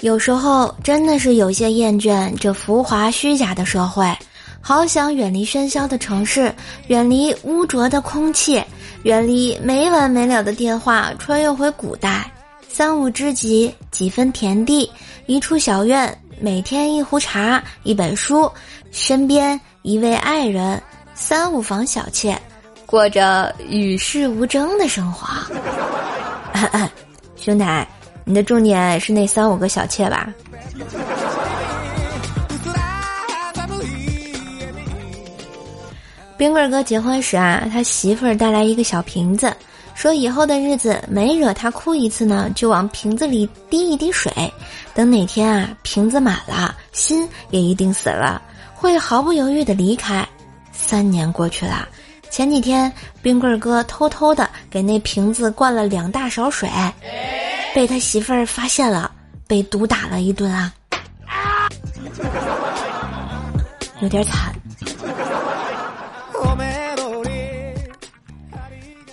有时候真的是有些厌倦这浮华虚假的社会，好想远离喧嚣的城市，远离污浊的空气，远离没完没了的电话，穿越回古代，三五知己，几分田地，一处小院，每天一壶茶，一本书，身边一位爱人，三五房小妾，过着与世无争的生活。兄弟。你的重点是那三五个小妾吧？冰棍哥结婚时啊，他媳妇儿带来一个小瓶子，说以后的日子每惹他哭一次呢，就往瓶子里滴一滴水，等哪天啊瓶子满了，心也一定死了，会毫不犹豫的离开。三年过去了，前几天冰棍哥偷偷的给那瓶子灌了两大勺水。被他媳妇儿发现了，被毒打了一顿啊，有点惨。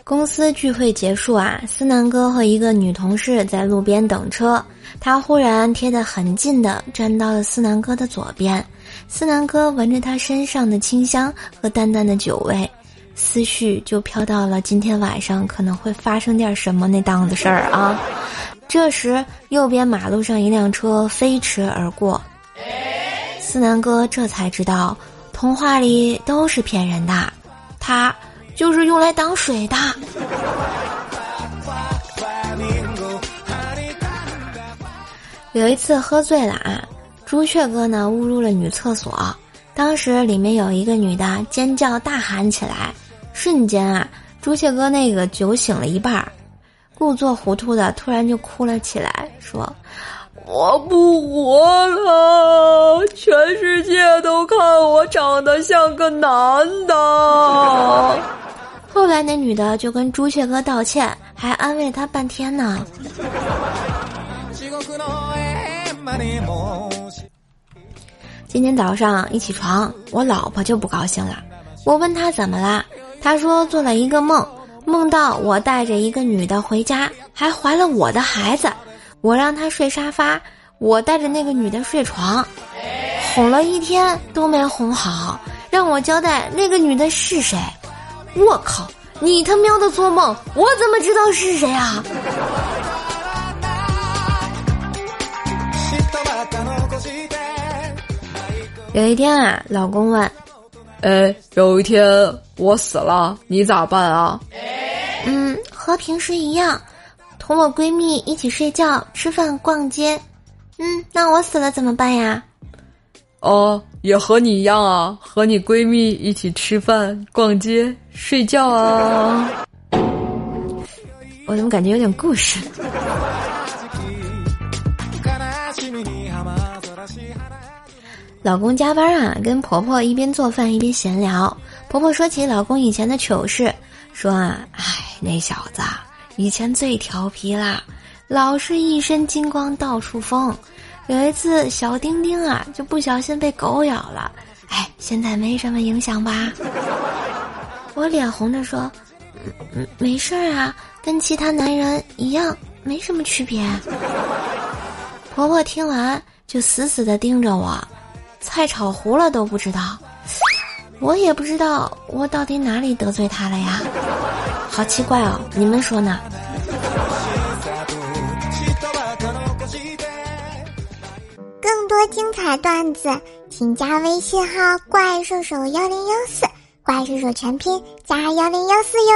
公司聚会结束啊，思南哥和一个女同事在路边等车，他忽然贴得很近的站到了思南哥的左边，思南哥闻着他身上的清香和淡淡的酒味，思绪就飘到了今天晚上可能会发生点什么那档子事儿啊。这时，右边马路上一辆车飞驰而过，思南哥这才知道，童话里都是骗人的，他就是用来挡水的。有一次喝醉了啊，朱雀哥呢误入了女厕所，当时里面有一个女的尖叫大喊起来，瞬间啊，朱雀哥那个酒醒了一半儿。故作糊涂的突然就哭了起来，说：“我不活了，全世界都看我长得像个男的。”后来那女的就跟朱雀哥道歉，还安慰他半天呢。今天早上一起床，我老婆就不高兴了。我问她怎么了，她说做了一个梦。梦到我带着一个女的回家，还怀了我的孩子，我让她睡沙发，我带着那个女的睡床，哄了一天都没哄好，让我交代那个女的是谁。我靠，你他喵的做梦，我怎么知道是谁啊？有一天啊，老公问：“哎，有一天我死了，你咋办啊？”嗯，和平时一样，同我闺蜜一起睡觉、吃饭、逛街。嗯，那我死了怎么办呀？哦，也和你一样啊，和你闺蜜一起吃饭、逛街、睡觉啊。我怎么感觉有点故事？老公加班啊，跟婆婆一边做饭一边闲聊。婆婆说起老公以前的糗事，说啊，唉。那小子以前最调皮啦，老是一身金光到处疯。有一次小丁丁啊，就不小心被狗咬了。哎，现在没什么影响吧？我脸红着说：“嗯，没事儿啊，跟其他男人一样，没什么区别。”婆婆听完就死死的盯着我，菜炒糊了都不知道。我也不知道我到底哪里得罪他了呀。好奇怪哦，你们说呢？更多精彩段子，请加微信号“怪兽手幺零幺四”，怪兽手全拼加幺零幺四哟。